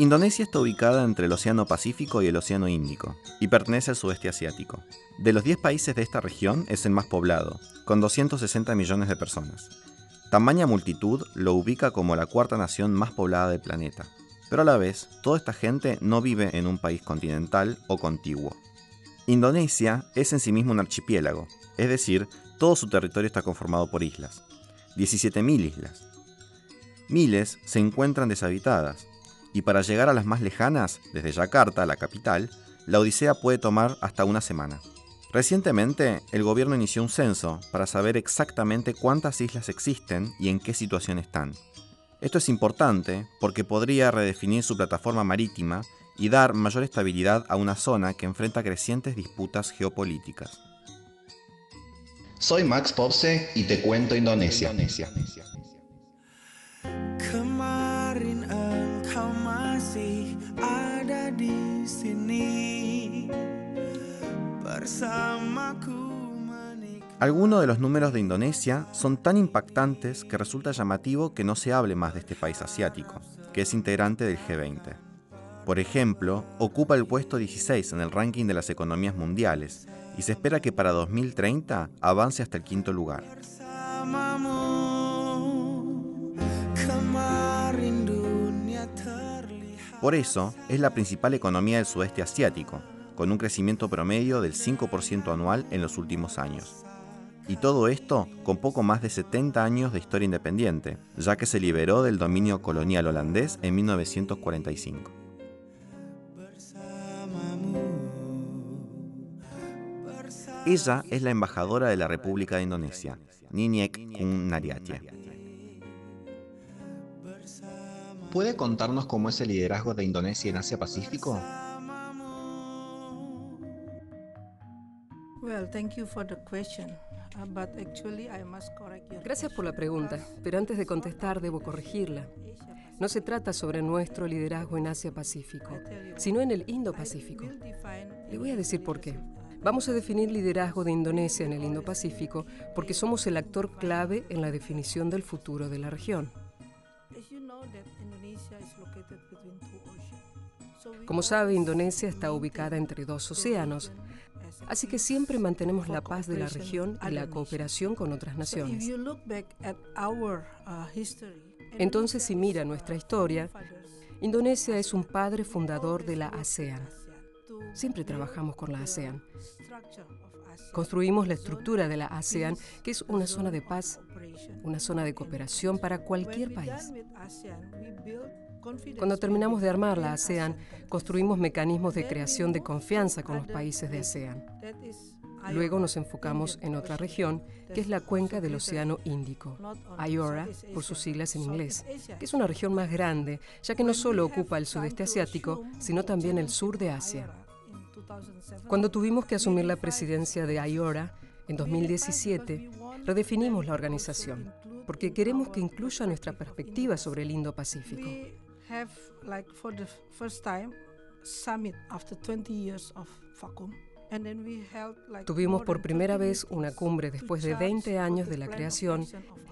Indonesia está ubicada entre el Océano Pacífico y el Océano Índico y pertenece al sudeste asiático. De los 10 países de esta región es el más poblado, con 260 millones de personas. Tamaña multitud lo ubica como la cuarta nación más poblada del planeta. Pero a la vez, toda esta gente no vive en un país continental o contiguo. Indonesia es en sí mismo un archipiélago, es decir, todo su territorio está conformado por islas. 17.000 islas. Miles se encuentran deshabitadas, y para llegar a las más lejanas, desde Yakarta, la capital, la odisea puede tomar hasta una semana. Recientemente, el gobierno inició un censo para saber exactamente cuántas islas existen y en qué situación están. Esto es importante porque podría redefinir su plataforma marítima y dar mayor estabilidad a una zona que enfrenta crecientes disputas geopolíticas. Soy Max Popse y te cuento Indonesia. Algunos de los números de Indonesia son tan impactantes que resulta llamativo que no se hable más de este país asiático, que es integrante del G20. Por ejemplo, ocupa el puesto 16 en el ranking de las economías mundiales y se espera que para 2030 avance hasta el quinto lugar. Por eso, es la principal economía del sudeste asiático, con un crecimiento promedio del 5% anual en los últimos años. Y todo esto con poco más de 70 años de historia independiente, ya que se liberó del dominio colonial holandés en 1945. Ella es la embajadora de la República de Indonesia, Niniek Kun ¿Puede contarnos cómo es el liderazgo de Indonesia en Asia Pacífico? Gracias por la pregunta, pero antes de contestar debo corregirla. No se trata sobre nuestro liderazgo en Asia-Pacífico, sino en el Indo-Pacífico. Le voy a decir por qué. Vamos a definir liderazgo de Indonesia en el Indo-Pacífico porque somos el actor clave en la definición del futuro de la región. Como sabe, Indonesia está ubicada entre dos océanos, así que siempre mantenemos la paz de la región y la cooperación con otras naciones. Uh, Entonces, si mira nuestra historia, Indonesia es un padre fundador de la ASEAN. Siempre trabajamos con la ASEAN. Construimos la estructura de la ASEAN, que es una zona de paz, una zona de cooperación para cualquier país. Cuando terminamos de armar la ASEAN, construimos mecanismos de creación de confianza con los países de ASEAN. Luego nos enfocamos en otra región, que es la cuenca del Océano Índico, IORA por sus siglas en inglés, que es una región más grande, ya que no solo ocupa el sudeste asiático, sino también el sur de Asia. Cuando tuvimos que asumir la presidencia de IORA en 2017, redefinimos la organización, porque queremos que incluya nuestra perspectiva sobre el Indo-Pacífico. Tuvimos por primera vez una cumbre después de 20 años de la creación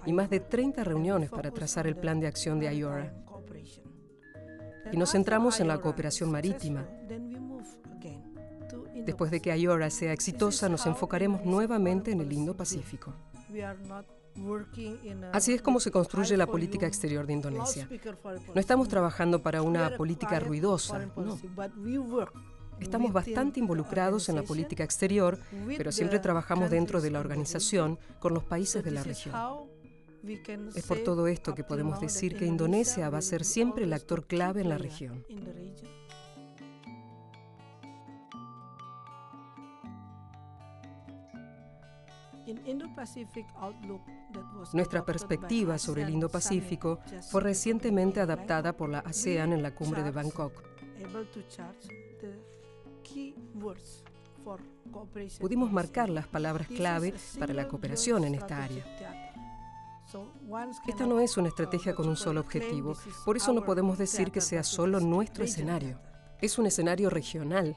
y más de 30 reuniones para trazar el plan de acción de IORA. Y nos centramos en la cooperación marítima. Después de que IORA sea exitosa, nos enfocaremos nuevamente en el Indo-Pacífico. Así es como se construye la política exterior de Indonesia. No estamos trabajando para una política ruidosa, no. Estamos bastante involucrados en la política exterior, pero siempre trabajamos dentro de la organización con los países de la región. Es por todo esto que podemos decir que Indonesia va a ser siempre el actor clave en la región. Nuestra perspectiva sobre el Indo-Pacífico fue recientemente adaptada por la ASEAN en la cumbre de Bangkok. Pudimos marcar las palabras clave para la cooperación en esta área. Esta no es una estrategia con un solo objetivo, por eso no podemos decir que sea solo nuestro escenario. Es un escenario regional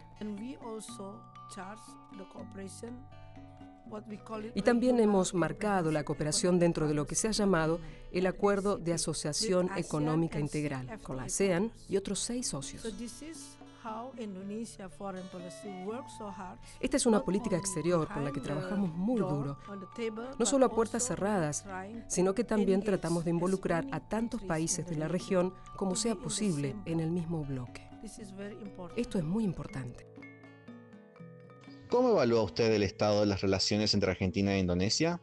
Y también hemos marcado la cooperación dentro de lo que se ha llamado el Acuerdo de Asociación Económica Integral con la ASEAN y otros seis socios. Esta es una política exterior con la que trabajamos muy duro, no solo a puertas cerradas, sino que también tratamos de involucrar a tantos países de la región como sea posible en el mismo bloque. Esto es muy importante. ¿Cómo evalúa usted el estado de las relaciones entre Argentina e Indonesia?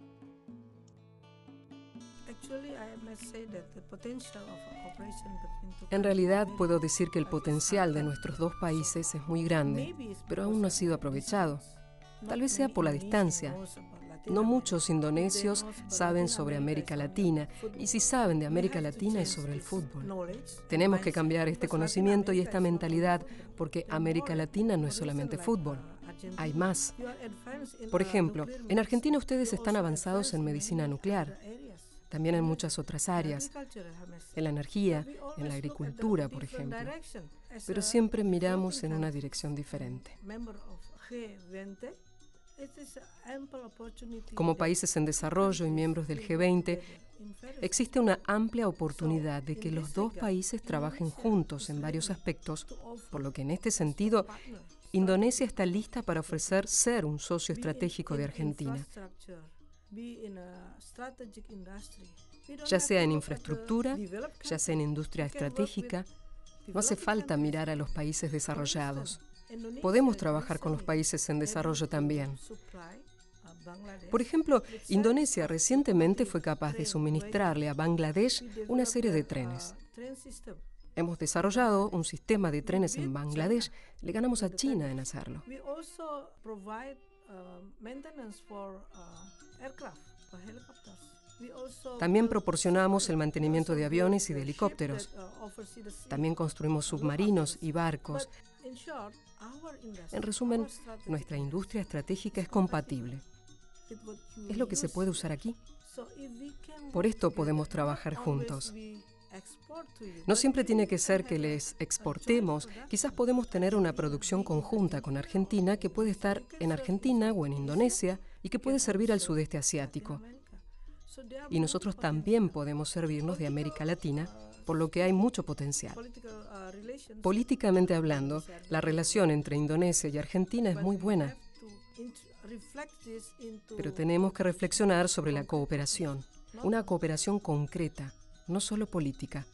En realidad puedo decir que el potencial de nuestros dos países es muy grande, pero aún no ha sido aprovechado. Tal vez sea por la distancia. No muchos indonesios saben sobre América Latina y si saben de América Latina es sobre el fútbol. Tenemos que cambiar este conocimiento y esta mentalidad porque América Latina no es solamente fútbol. Hay más. Por ejemplo, en Argentina ustedes están avanzados en medicina nuclear también en muchas otras áreas, en la energía, en la agricultura, por ejemplo. Pero siempre miramos en una dirección diferente. Como países en desarrollo y miembros del G20, existe una amplia oportunidad de que los dos países trabajen juntos en varios aspectos, por lo que en este sentido, Indonesia está lista para ofrecer ser un socio estratégico de Argentina ya sea en infraestructura, ya sea en industria estratégica. No hace falta mirar a los países desarrollados. Podemos trabajar con los países en desarrollo también. Por ejemplo, Indonesia recientemente fue capaz de suministrarle a Bangladesh una serie de trenes. Hemos desarrollado un sistema de trenes en Bangladesh. Le ganamos a China en hacerlo. También proporcionamos el mantenimiento de aviones y de helicópteros. También construimos submarinos y barcos. En resumen, nuestra industria estratégica es compatible. Es lo que se puede usar aquí. Por esto podemos trabajar juntos. No siempre tiene que ser que les exportemos. Quizás podemos tener una producción conjunta con Argentina que puede estar en Argentina o en Indonesia y que puede servir al sudeste asiático. Y nosotros también podemos servirnos de América Latina, por lo que hay mucho potencial. Políticamente hablando, la relación entre Indonesia y Argentina es muy buena. Pero tenemos que reflexionar sobre la cooperación, una cooperación concreta, no solo política.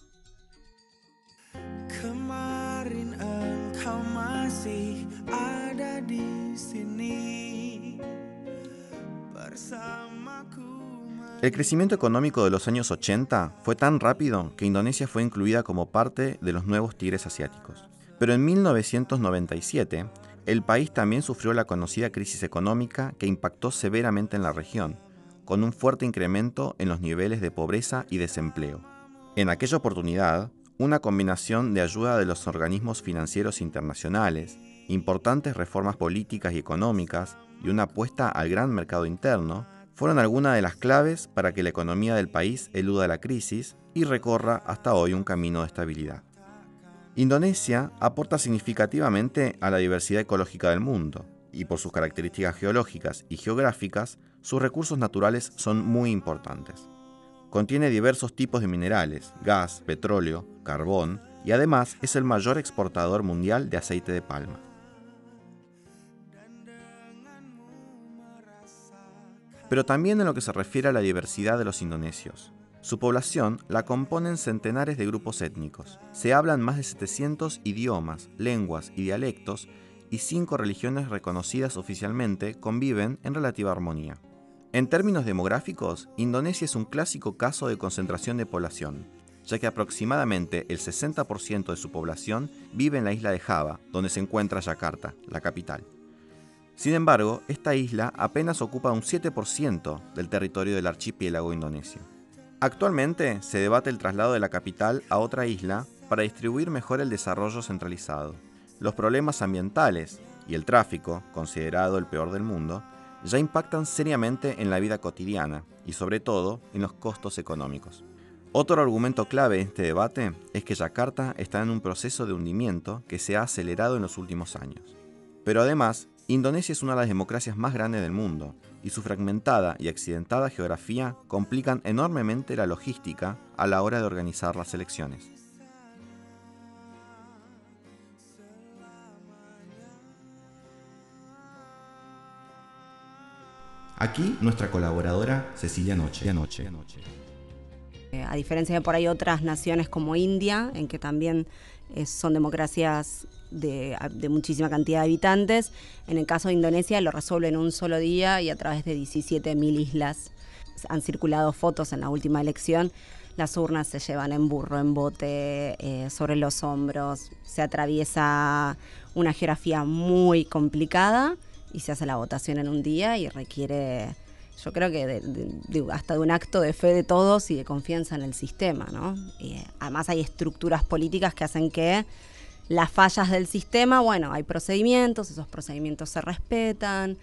El crecimiento económico de los años 80 fue tan rápido que Indonesia fue incluida como parte de los nuevos tigres asiáticos. Pero en 1997, el país también sufrió la conocida crisis económica que impactó severamente en la región, con un fuerte incremento en los niveles de pobreza y desempleo. En aquella oportunidad, una combinación de ayuda de los organismos financieros internacionales, importantes reformas políticas y económicas y una apuesta al gran mercado interno fueron algunas de las claves para que la economía del país eluda la crisis y recorra hasta hoy un camino de estabilidad. Indonesia aporta significativamente a la diversidad ecológica del mundo, y por sus características geológicas y geográficas, sus recursos naturales son muy importantes. Contiene diversos tipos de minerales, gas, petróleo, carbón, y además es el mayor exportador mundial de aceite de palma. pero también en lo que se refiere a la diversidad de los indonesios. Su población la componen centenares de grupos étnicos. Se hablan más de 700 idiomas, lenguas y dialectos y cinco religiones reconocidas oficialmente conviven en relativa armonía. En términos demográficos, Indonesia es un clásico caso de concentración de población, ya que aproximadamente el 60% de su población vive en la isla de Java, donde se encuentra Yakarta, la capital. Sin embargo, esta isla apenas ocupa un 7% del territorio del archipiélago indonesio. Actualmente se debate el traslado de la capital a otra isla para distribuir mejor el desarrollo centralizado. Los problemas ambientales y el tráfico, considerado el peor del mundo, ya impactan seriamente en la vida cotidiana y sobre todo en los costos económicos. Otro argumento clave en este debate es que Yakarta está en un proceso de hundimiento que se ha acelerado en los últimos años. Pero además, Indonesia es una de las democracias más grandes del mundo y su fragmentada y accidentada geografía complican enormemente la logística a la hora de organizar las elecciones. Aquí nuestra colaboradora Cecilia Noche. Noche. Eh, a diferencia de por ahí otras naciones como India, en que también eh, son democracias de, muchísima cantidad de habitantes, en el caso de Indonesia lo resuelve en un solo día y a través de 17.000 islas. Han circulado fotos en la última elección. Las urnas se llevan en burro, en bote, eh, sobre los hombros. Se atraviesa una geografía muy complicada y se hace la votación en un día y requiere, yo creo que hasta de un acto de fe de todos y de confianza en el sistema, ¿no? Y además hay estructuras políticas que hacen que las fallas del sistema, bueno, hay procedimientos, esos procedimientos se respetan,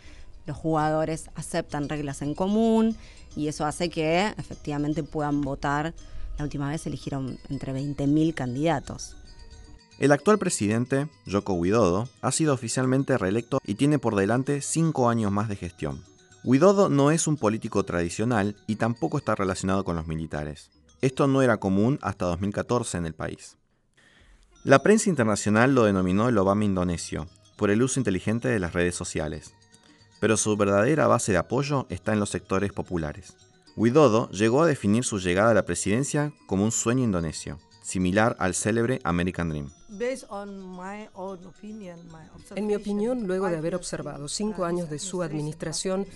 los jugadores aceptan reglas en común y eso hace que efectivamente puedan votar. La última vez eligieron entre 20.000 candidatos. El actual presidente, Joko Widodo, ha sido oficialmente reelecto y tiene por delante cinco años más de gestión. Widodo no es un político tradicional y tampoco está relacionado con los militares. Esto no era común hasta 2014 en el país. La prensa internacional lo denominó el Obama indonesio, por el uso inteligente de las redes sociales. Pero su verdadera base de apoyo está en los sectores populares. Widodo llegó a definir su llegada a la presidencia como un sueño indonesio, similar al célebre American Dream. En mi opinión, luego de haber observado cinco años de su administración,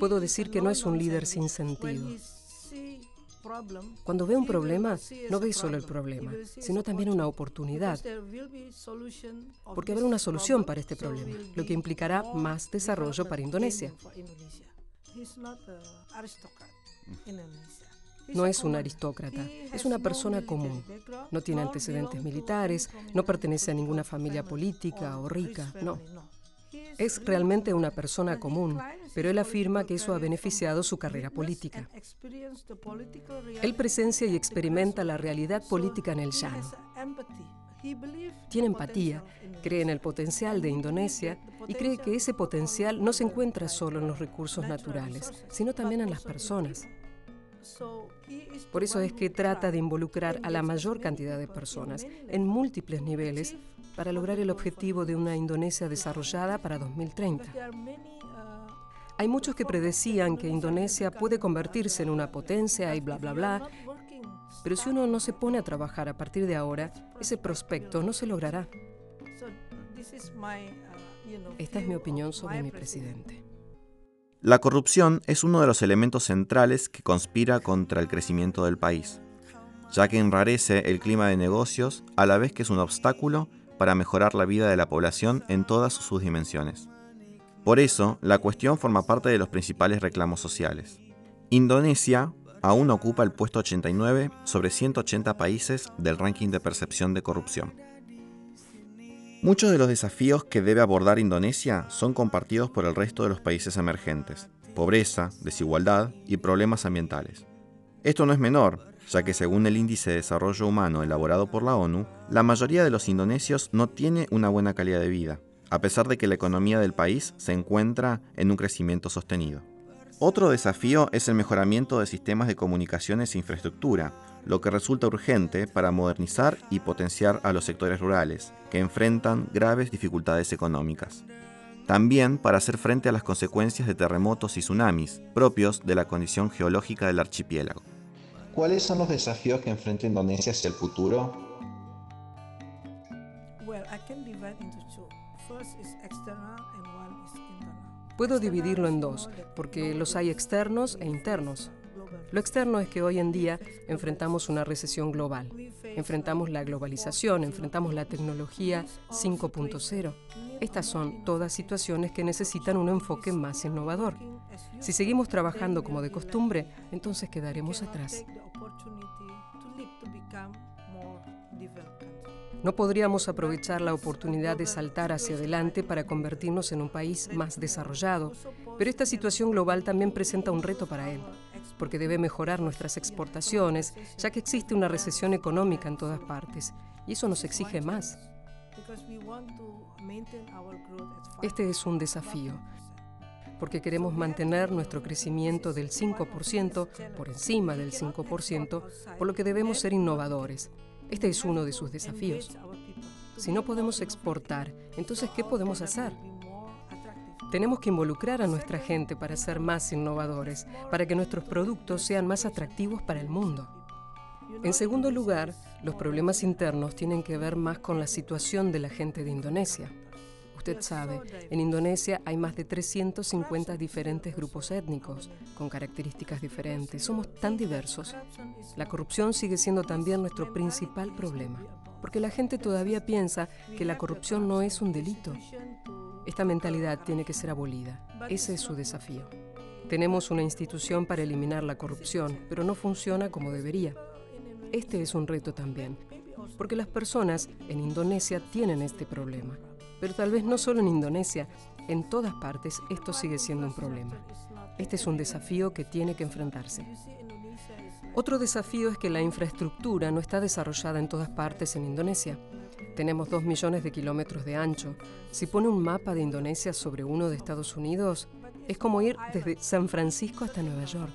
puedo decir que no es un líder sin sentido. Cuando ve un problema, no ve solo el problema, sino también una oportunidad. Porque habrá una solución para este problema, lo que implicará más desarrollo para Indonesia. No es un aristócrata, es una persona común. No tiene antecedentes militares, no pertenece a ninguna familia política o rica, no. Es realmente una persona común, pero él afirma que eso ha beneficiado su carrera política. Él presencia y experimenta la realidad política en el llano. Tiene empatía, cree en el potencial de Indonesia y cree que ese potencial no se encuentra solo en los recursos naturales, sino también en las personas. Por eso es que trata de involucrar a la mayor cantidad de personas en múltiples niveles para lograr el objetivo de una Indonesia desarrollada para 2030. Hay muchos que predecían que Indonesia puede convertirse en una potencia y bla, bla, bla, pero si uno no se pone a trabajar a partir de ahora, ese prospecto no se logrará. Esta es mi opinión sobre mi presidente. La corrupción es uno de los elementos centrales que conspira contra el crecimiento del país, ya que enrarece el clima de negocios a la vez que es un obstáculo para mejorar la vida de la población en todas sus dimensiones. Por eso, la cuestión forma parte de los principales reclamos sociales. Indonesia aún ocupa el puesto 89 sobre 180 países del ranking de percepción de corrupción. Muchos de los desafíos que debe abordar Indonesia son compartidos por el resto de los países emergentes, pobreza, desigualdad y problemas ambientales. Esto no es menor, ya que según el Índice de Desarrollo Humano elaborado por la ONU, la mayoría de los indonesios no tiene una buena calidad de vida, a pesar de que la economía del país se encuentra en un crecimiento sostenido. Otro desafío es el mejoramiento de sistemas de comunicaciones e infraestructura, lo que resulta urgente para modernizar y potenciar a los sectores rurales, que enfrentan graves dificultades económicas. También para hacer frente a las consecuencias de terremotos y tsunamis, propios de la condición geológica del archipiélago. ¿Cuáles son los desafíos que enfrenta Indonesia hacia el futuro? Puedo dividirlo en dos, porque los hay externos e internos. Lo externo es que hoy en día enfrentamos una recesión global, enfrentamos la globalización, enfrentamos la tecnología 5.0. Estas son todas situaciones que necesitan un enfoque más innovador. Si seguimos trabajando como de costumbre, entonces quedaremos atrás. No podríamos aprovechar la oportunidad de saltar hacia adelante para convertirnos en un país más desarrollado, pero esta situación global también presenta un reto para él porque debe mejorar nuestras exportaciones, ya que existe una recesión económica en todas partes, y eso nos exige más. Este es un desafío, porque queremos mantener nuestro crecimiento del 5% por encima del 5%, por lo que debemos ser innovadores. Este es uno de sus desafíos. Si no podemos exportar, entonces ¿qué podemos hacer? Tenemos que involucrar a nuestra gente para ser más innovadores, para que nuestros productos sean más atractivos para el mundo. En segundo lugar, los problemas internos tienen que ver más con la situación de la gente de Indonesia. Usted sabe, en Indonesia hay más de 350 diferentes grupos étnicos, con características diferentes. Somos tan diversos. La corrupción sigue siendo también nuestro principal problema, porque la gente todavía piensa que la corrupción no es un delito. Esta mentalidad tiene que ser abolida. Ese es su desafío. Tenemos una institución para eliminar la corrupción, pero no funciona como debería. Este es un reto también, porque las personas en Indonesia tienen este problema. Pero tal vez no solo en Indonesia, en todas partes esto sigue siendo un problema. Este es un desafío que tiene que enfrentarse. Otro desafío es que la infraestructura no está desarrollada en todas partes en Indonesia. Tenemos dos millones de kilómetros de ancho. Si pone un mapa de Indonesia sobre uno de Estados Unidos, es como ir desde San Francisco hasta Nueva York.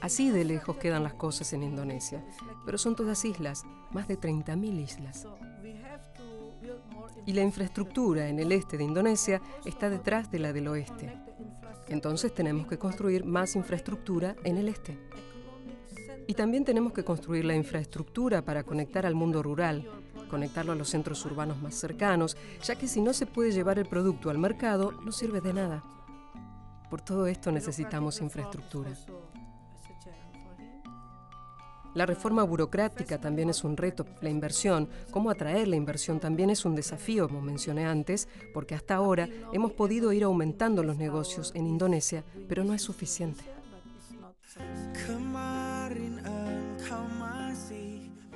Así de lejos quedan las cosas en Indonesia, pero son todas islas, más de 30.000 islas y la infraestructura en el este de Indonesia está detrás de la del oeste. Entonces tenemos que construir más infraestructura en el este. Y también tenemos que construir la infraestructura para conectar al mundo rural, conectarlo a los centros urbanos más cercanos, ya que si no se puede llevar el producto al mercado, no sirve de nada. Por todo esto necesitamos infraestructura. La reforma burocrática también es un reto, la inversión, cómo atraer la inversión también es un desafío, como mencioné antes, porque hasta ahora hemos podido ir aumentando los negocios en Indonesia, pero no es suficiente.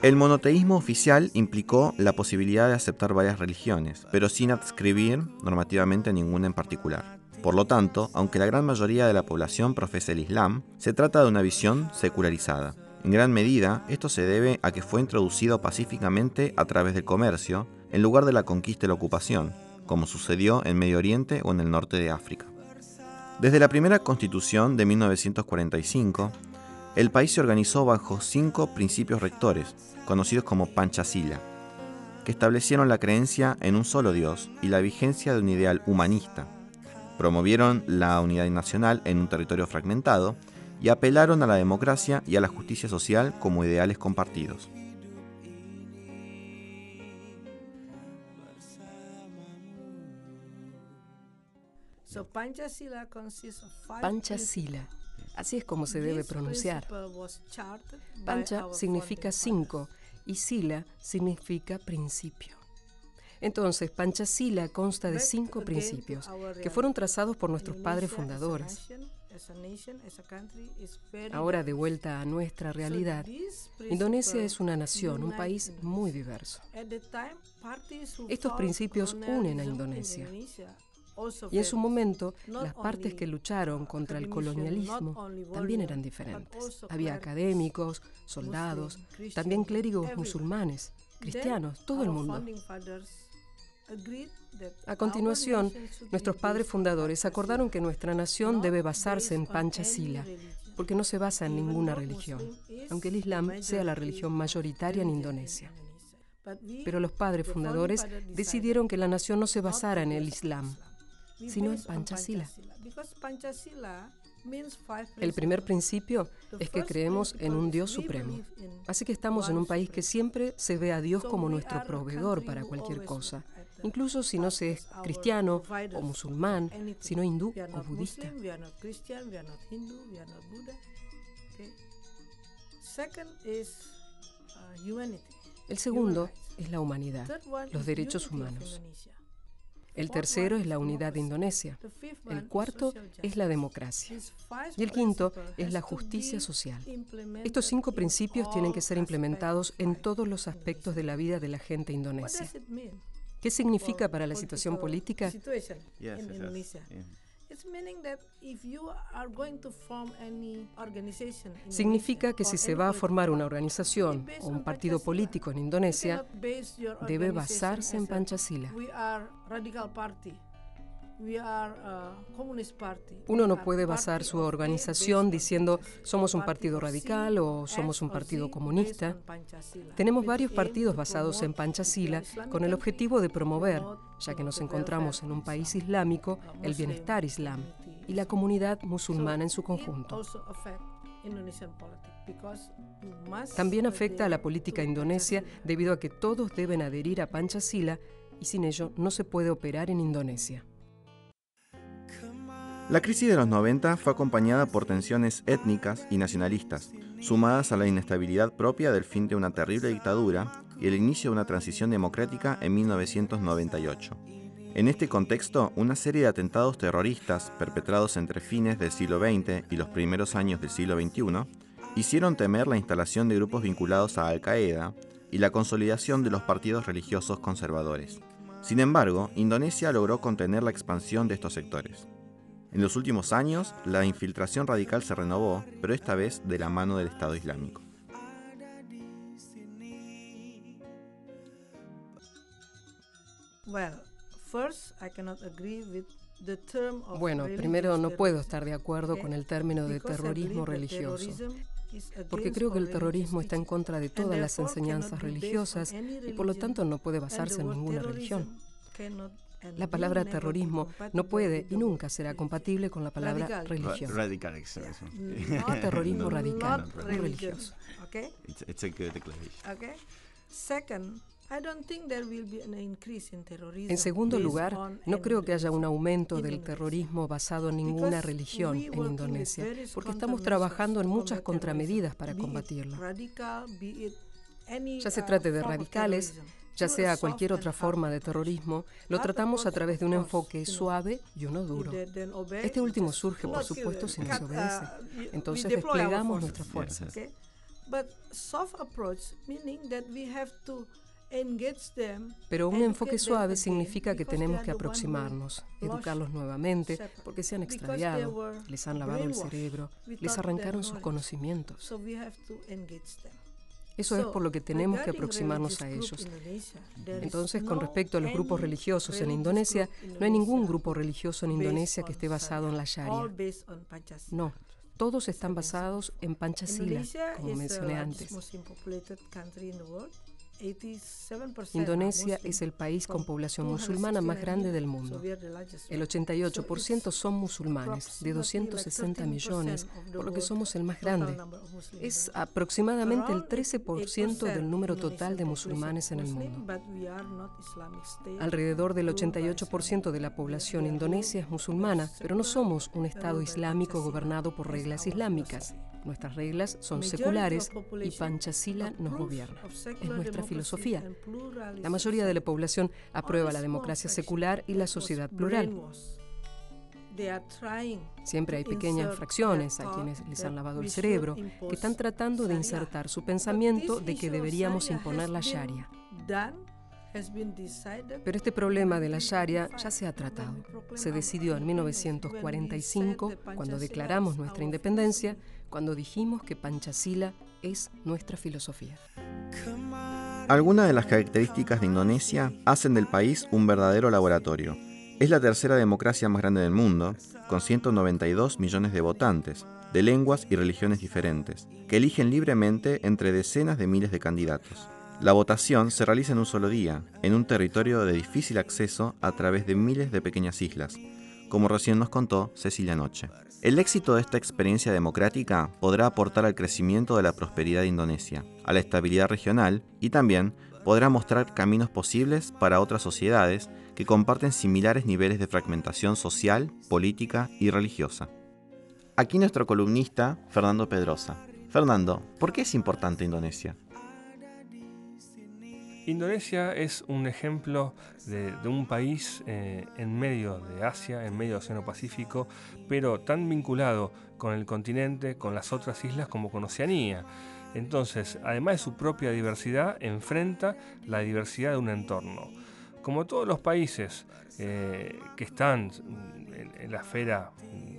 El monoteísmo oficial implicó la posibilidad de aceptar varias religiones, pero sin adscribir normativamente ninguna en particular. Por lo tanto, aunque la gran mayoría de la población profesa el Islam, se trata de una visión secularizada. En gran medida, esto se debe a que fue introducido pacíficamente a través del comercio, en lugar de la conquista y la ocupación, como sucedió en Medio Oriente o en el norte de África. Desde la primera constitución de 1945, el país se organizó bajo cinco principios rectores, conocidos como Panchasila, que establecieron la creencia en un solo Dios y la vigencia de un ideal humanista. Promovieron la unidad nacional en un territorio fragmentado y apelaron a la democracia y a la justicia social como ideales compartidos. Panchasila, así es como se debe pronunciar. Pancha significa cinco y Sila significa principio. Entonces, Panchasila consta de cinco principios que fueron trazados por nuestros padres fundadores. Ahora de vuelta a nuestra realidad, Indonesia es una nación, un país muy diverso. Estos principios unen a Indonesia. Y en su momento, las partes que lucharon contra el colonialismo también eran diferentes. Había académicos, soldados, también clérigos musulmanes, cristianos, todo el mundo. A continuación, nuestros padres fundadores acordaron que nuestra nación debe basarse en Panchasila, porque no se basa en ninguna religión, aunque el Islam sea la religión mayoritaria en Indonesia. Pero los padres fundadores decidieron que la nación no se basara en el Islam, sino en Panchasila. El primer principio es que creemos en un Dios supremo. Así que estamos en un país que siempre se ve a Dios como nuestro proveedor para cualquier cosa. incluso si no se es cristiano o musulmán, sino hindú o budista. El segundo es la humanidad, los derechos humanos. El tercero es la unidad de Indonesia. El cuarto es la democracia. Y el quinto es la justicia social. Estos cinco principios tienen que ser implementados en todos los aspectos de la vida de la gente indonesia. ¿Qué significa para la situación política? Significa que si se va a formar una organización o un partido político en Indonesia, debe basarse en Panchasila. Uno no puede basar su organización diciendo somos un partido radical o somos un partido comunista. Tenemos varios partidos basados en Panchasila con el objetivo de promover, ya que nos encontramos en un país islámico, el bienestar islam y la comunidad musulmana en su conjunto. También afecta a la política indonesia debido a que todos deben adherir a Panchasila y sin ello no se puede operar en Indonesia. La crisis de los 90 fue acompañada por tensiones étnicas y nacionalistas, sumadas a la inestabilidad propia del fin de una terrible dictadura y el inicio de una transición democrática en 1998. En este contexto, una serie de atentados terroristas perpetrados entre fines del siglo XX y los primeros años del siglo XXI hicieron temer la instalación de grupos vinculados a Al-Qaeda y la consolidación de los partidos religiosos conservadores. Sin embargo, Indonesia logró contener la expansión de estos sectores. En los últimos años, la infiltración radical se renovó, pero esta vez de la mano del Estado Islámico. Bueno, primero no puedo estar de acuerdo con el término de terrorismo religioso, porque creo que el terrorismo está en contra de todas las enseñanzas religiosas y por lo tanto no puede basarse en ninguna religión. La palabra terrorismo no puede y nunca será compatible con la palabra religión. Radical, No terrorismo radical, no religioso. It's a good declaration. Second, en segundo lugar, no creo que haya un aumento del terrorismo basado en ninguna religión en Indonesia, porque estamos trabajando en muchas contramedidas para combatirlo. Ya se uh, trate de radicales, ya sea cualquier otra forma de terrorismo, lo tratamos a través de un enfoque suave y uno duro. Este último surge, por supuesto, si nos obedece. Entonces desplegamos nuestras fuerzas. Pero un enfoque suave significa que tenemos que aproximarnos, educarlos nuevamente, porque se han extraviado, les han lavado el cerebro, les arrancaron sus conocimientos. Eso es por lo que tenemos que aproximarnos a ellos. Entonces, con respecto a los grupos religiosos en Indonesia, no hay ningún grupo religioso en Indonesia que esté basado en la Sharia. No, todos están basados en Panchasila, como mencioné antes. Indonesia es el país con población musulmana más grande del mundo. El 88% son musulmanes, de 260 millones, por lo que somos el más grande. Es aproximadamente el 13% del número total de musulmanes en el mundo. Alrededor del 88% de la población indonesia es musulmana, pero no somos un Estado islámico gobernado por reglas islámicas. Nuestras reglas son seculares y Panchasila nos gobierna. Es nuestra filosofía. La mayoría de la población aprueba la democracia secular y la sociedad plural. Siempre hay pequeñas fracciones a quienes les han lavado el cerebro que están tratando de insertar su pensamiento de que deberíamos imponer la Sharia. Pero este problema de la Sharia ya se ha tratado. Se decidió en 1945, cuando declaramos nuestra independencia, cuando dijimos que Panchasila es nuestra filosofía. Algunas de las características de Indonesia hacen del país un verdadero laboratorio. Es la tercera democracia más grande del mundo, con 192 millones de votantes, de lenguas y religiones diferentes, que eligen libremente entre decenas de miles de candidatos. La votación se realiza en un solo día, en un territorio de difícil acceso a través de miles de pequeñas islas, como recién nos contó Cecilia Noche. El éxito de esta experiencia democrática podrá aportar al crecimiento de la prosperidad de Indonesia, a la estabilidad regional y también podrá mostrar caminos posibles para otras sociedades que comparten similares niveles de fragmentación social, política y religiosa. Aquí nuestro columnista, Fernando Pedrosa. Fernando, ¿por qué es importante Indonesia? Indonesia es un ejemplo de, un país eh, en medio de Asia, en medio del Océano Pacífico, pero tan vinculado con el continente, con las otras islas como con Oceanía. Entonces, además de su propia diversidad, enfrenta la diversidad de un entorno. Como todos los países que están en, la esfera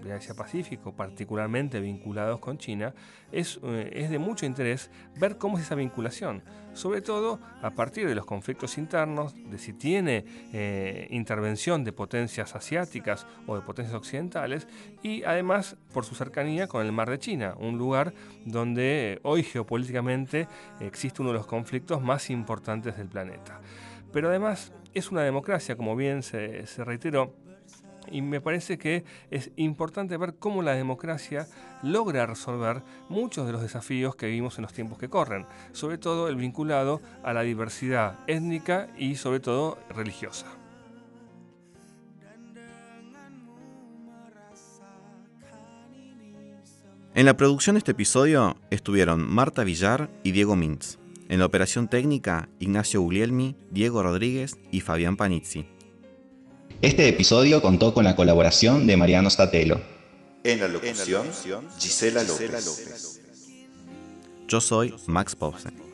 de Asia-Pacífico, particularmente vinculados con China, es, eh, es, de mucho interés ver cómo es esa vinculación, sobre todo a partir de los conflictos internos, de si tiene eh, intervención de potencias asiáticas o de potencias occidentales, y además por su cercanía con el mar de China, un lugar donde hoy geopolíticamente existe uno de los conflictos más importantes del planeta. Pero además es una democracia, como bien se, se reiteró, y me parece que es importante ver cómo la democracia logra resolver muchos de los desafíos que vivimos en los tiempos que corren, sobre todo el vinculado a la diversidad étnica y sobre todo religiosa. En la producción de este episodio estuvieron Marta Villar y Diego Mintz. En la operación técnica, Ignacio Guglielmi, Diego Rodríguez y Fabián Panizzi. Este episodio contó con la colaboración de Mariano Statelo. En la locución, Gisela López. Yo soy Max Povsen.